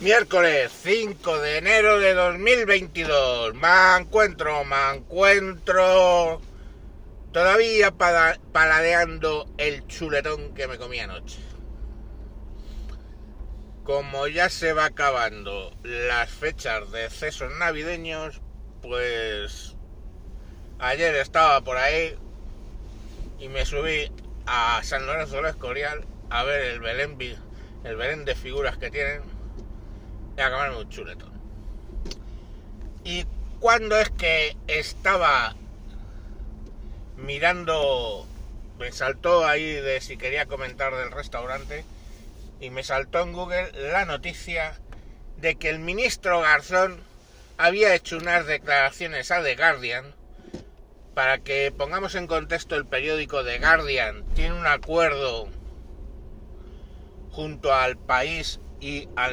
Miércoles 5 de enero de 2022. Me encuentro, me encuentro todavía paladeando el chuletón que me comí anoche. Como ya se va acabando las fechas de cesos navideños, pues ayer estaba por ahí y me subí a San Lorenzo del Escorial a ver el Belén, el Belén de figuras que tienen y a comerme un chuletón. Y cuando es que estaba mirando, me saltó ahí de si quería comentar del restaurante y me saltó en Google la noticia de que el ministro Garzón había hecho unas declaraciones a The Guardian para que pongamos en contexto el periódico The Guardian tiene un acuerdo junto al País y a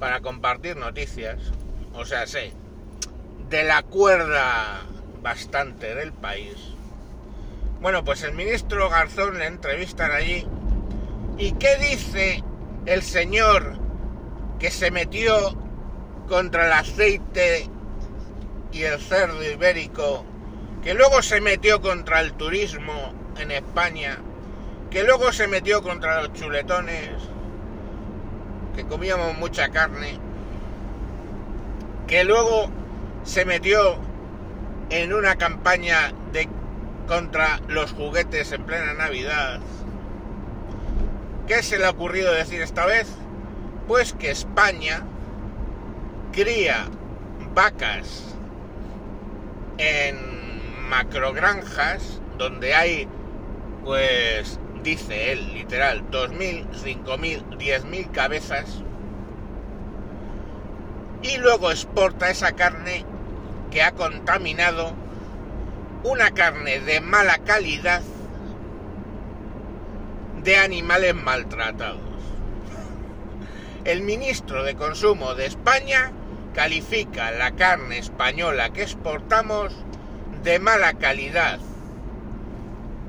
para compartir noticias, o sea, sé, de la cuerda bastante del país. Bueno, pues el ministro Garzón le entrevistan allí. ¿Y qué dice el señor que se metió contra el aceite y el cerdo ibérico, que luego se metió contra el turismo en España, que luego se metió contra los chuletones, comíamos mucha carne, que luego se metió en una campaña de contra los juguetes en plena Navidad. ¿Qué se le ha ocurrido decir esta vez? Pues que España cría vacas en macrogranjas donde hay, pues, dice él, literal, 2.000, 5.000, 10.000 cabezas y luego exporta esa carne que ha contaminado una carne de mala calidad de animales maltratados. El ministro de Consumo de España califica la carne española que exportamos de mala calidad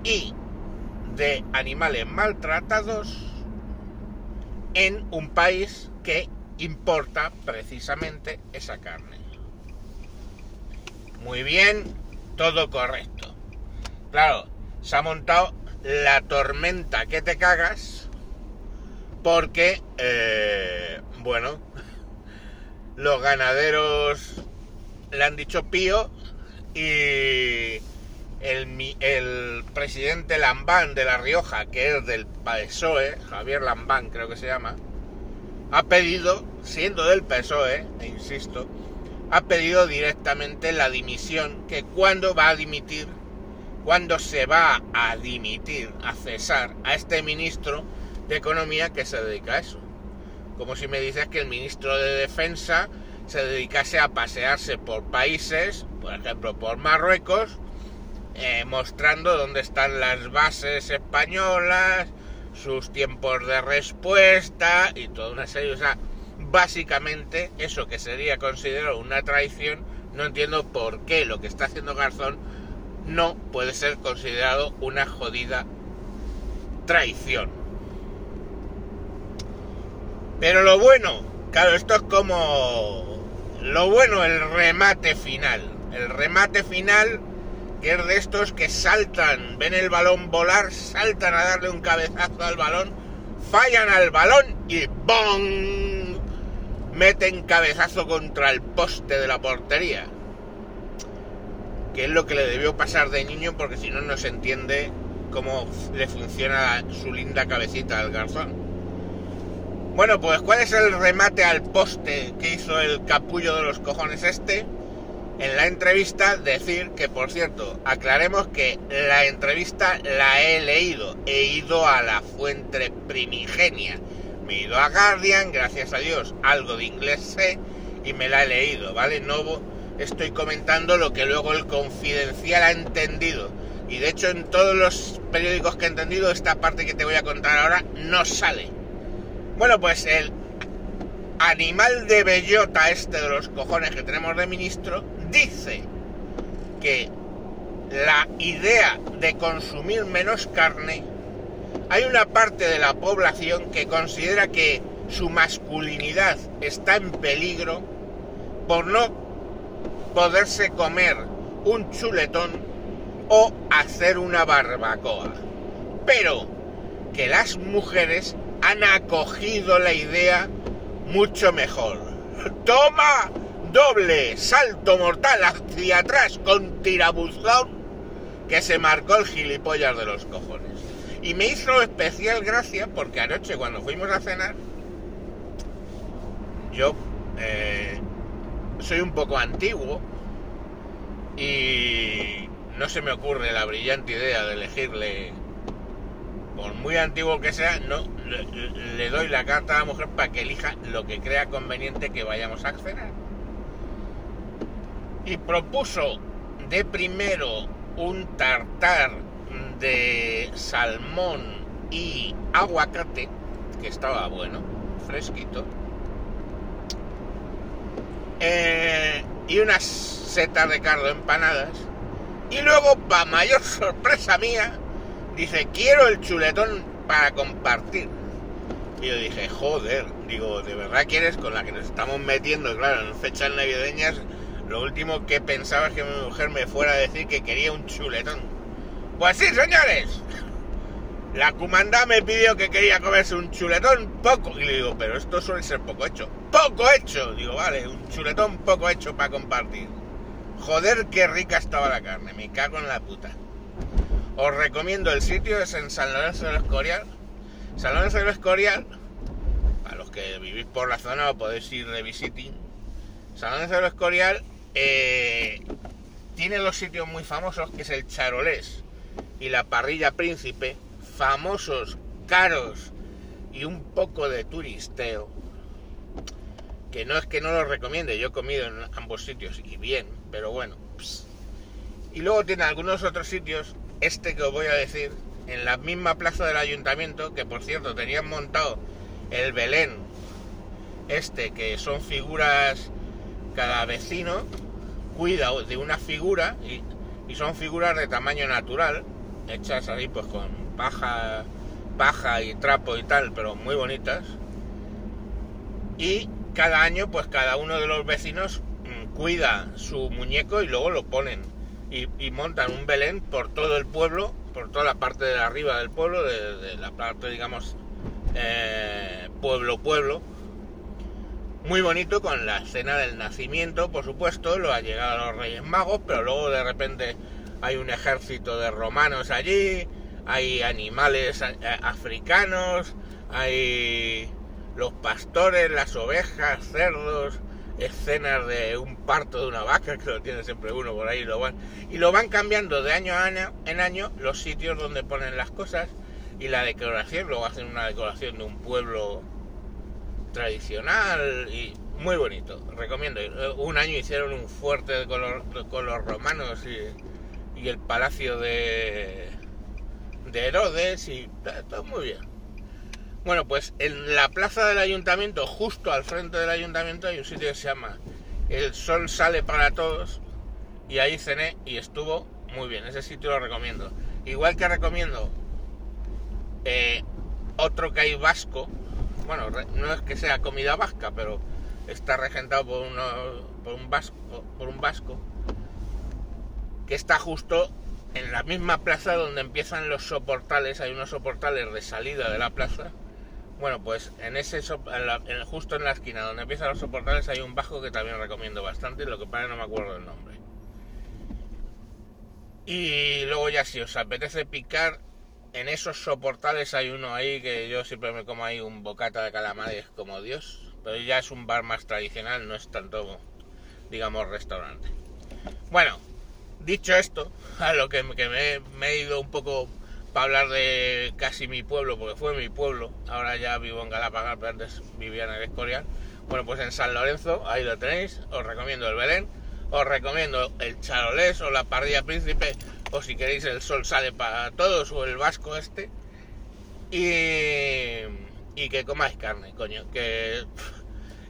y de animales maltratados en un país que importa precisamente esa carne. Muy bien, todo correcto. Claro, se ha montado la tormenta que te cagas porque, eh, bueno, los ganaderos le han dicho pío y el, presidente Lambán de La Rioja, que es del PSOE, Javier Lambán creo que se llama, ha pedido, siendo del PSOE, e insisto, ha pedido directamente la dimisión, que cuando va a dimitir, cuando se va a dimitir, a cesar a este ministro de Economía que se dedica a eso. Como si me dices que el ministro de Defensa se dedicase a pasearse por países, por ejemplo por Marruecos, eh, mostrando dónde están las bases españolas, sus tiempos de respuesta y toda una serie. O sea, básicamente eso que sería considerado una traición, no entiendo por qué lo que está haciendo Garzón no puede ser considerado una jodida traición. Pero lo bueno, claro, esto es como lo bueno, el remate final. El remate final que es de estos que saltan, ven el balón volar, saltan a darle un cabezazo al balón, fallan al balón y ¡bong! Meten cabezazo contra el poste de la portería. Que es lo que le debió pasar de niño porque si no no se entiende cómo le funciona su linda cabecita al garzón. Bueno, pues ¿cuál es el remate al poste que hizo el capullo de los cojones este? En la entrevista decir que, por cierto, aclaremos que la entrevista la he leído, he ido a la fuente primigenia, me he ido a Guardian, gracias a Dios, algo de inglés sé y me la he leído, ¿vale? No estoy comentando lo que luego el confidencial ha entendido. Y de hecho en todos los periódicos que he entendido, esta parte que te voy a contar ahora no sale. Bueno, pues el animal de bellota este de los cojones que tenemos de ministro dice que la idea de consumir menos carne hay una parte de la población que considera que su masculinidad está en peligro por no poderse comer un chuletón o hacer una barbacoa. Pero que las mujeres han acogido la idea mucho mejor. Toma doble salto mortal hacia atrás con tirabuzón que se marcó el gilipollas de los cojones. Y me hizo especial gracia porque anoche cuando fuimos a cenar, yo eh, soy un poco antiguo y no se me ocurre la brillante idea de elegirle, por muy antiguo que sea, no le, doy la carta a la mujer para que elija lo que crea conveniente que vayamos a cenar. Y propuso de primero un tartar de salmón y aguacate, que estaba bueno, fresquito. Eh, y unas setas de cardo empanadas. Y luego, para mayor sorpresa mía, dice, quiero el chuletón para compartir. Y yo dije, joder, digo, ¿de verdad quieres con la que nos estamos metiendo, claro, en fechas navideñas? Lo último que pensaba es que mi mujer me fuera a decir que quería un chuletón. Pues sí, señores. La comanda me pidió que quería comerse un chuletón poco. Y le digo, pero esto suele ser poco hecho. ¡Poco hecho! Digo, vale, un chuletón poco hecho para compartir. Joder, qué rica estaba la carne. Me cago en la puta. Os recomiendo el sitio, es en San Lorenzo del Escorial San Lorenzo del Escorial, a los que vivís por la zona o podéis ir de visiting, San Lorenzo del Escorial eh, tiene dos sitios muy famosos, que es el Charolés y la Parrilla Príncipe, famosos, caros y un poco de turisteo, que no es que no los recomiende, yo he comido en ambos sitios y bien, pero bueno. Y luego tiene algunos otros sitios, este que os voy a decir, en la misma plaza del ayuntamiento, que por cierto tenían montado el Belén, este, que son figuras, cada vecino cuida de una figura y, son figuras de tamaño natural, hechas ahí pues con paja, paja y trapo y tal, pero muy bonitas. Y cada año pues cada uno de los vecinos mm, cuida su muñeco y luego lo ponen y, y montan un Belén por todo el pueblo por toda la parte de arriba del pueblo, de, la parte, digamos, eh, pueblo pueblo. Muy bonito con la escena del nacimiento, por supuesto, lo ha llegado a los Reyes Magos, pero luego de repente hay un ejército de romanos allí, hay animales eh, africanos, hay los pastores, las ovejas, cerdos, escenas de un parto de una vaca, que lo tiene siempre uno por ahí, lo van, y lo van cambiando de año año, en año los sitios donde ponen las cosas y la decoración, luego hacen una decoración de un pueblo tradicional y muy bonito, recomiendo. Un año hicieron un fuerte de color, con los romanos y, y el palacio de, de Herodes y todo muy bien. Bueno, pues en la plaza del ayuntamiento, justo al frente del ayuntamiento, hay un sitio que se llama El Sol Sale para Todos. Y ahí cené y estuvo muy bien. Ese sitio lo recomiendo. Igual que recomiendo eh, otro que hay vasco. Bueno, no es que sea comida vasca, pero está regentado por, un vasco, por un vasco. Que está justo en la misma plaza donde empiezan los soportales. Hay unos soportales de salida de la plaza bueno, pues en ese justo en la esquina donde empiezan los soportales hay un bajo que también recomiendo bastante, lo que pasa no me acuerdo el nombre. Y luego ya si os apetece picar, en esos soportales hay uno ahí que yo siempre me como ahí un bocata de calamares como Dios, pero ya es un bar más tradicional, no es tanto, digamos, restaurante. Bueno, dicho esto, a lo que, me he ido un poco para hablar de casi mi pueblo, porque fue mi pueblo, ahora ya vivo en Galapagar, pero antes vivía en el Escorial. Bueno, pues en San Lorenzo, ahí lo tenéis, os recomiendo el Belén, os recomiendo el Charolés o la Parrilla Príncipe, o si queréis el Sol Sale para Todos, o el Vasco este, y, y que comáis carne, coño, que,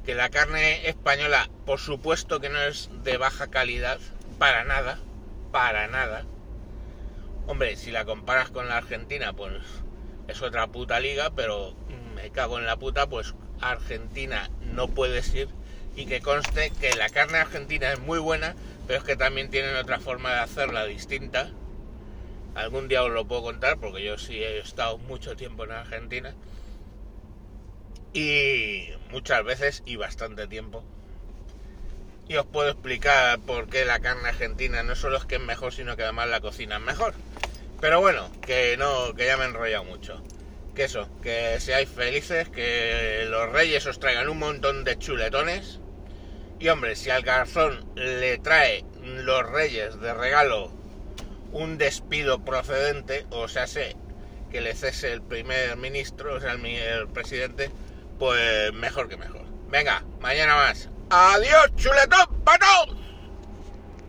que la carne española, por supuesto que no es de baja calidad, para nada, para nada, Hombre, si la comparas con la Argentina, pues es otra puta liga, pero me cago en la puta, pues Argentina no puedes ir y que conste que la carne argentina es muy buena, pero es que también tienen otra forma de hacerla distinta. Algún día os lo puedo contar porque yo sí he estado mucho tiempo en Argentina y muchas veces y bastante tiempo. Y os puedo explicar por qué la carne argentina no solo es que es mejor, sino que además la cocina es mejor. Pero bueno, que no, que ya me he enrollado mucho. Que eso, que seáis felices, que los reyes os traigan un montón de chuletones. Y hombre, si al garzón le trae los reyes de regalo un despido procedente, o sea, sé que le cese el primer ministro, o sea, el, presidente, pues mejor que mejor. Venga, mañana más. Adiós, chuletón, pato.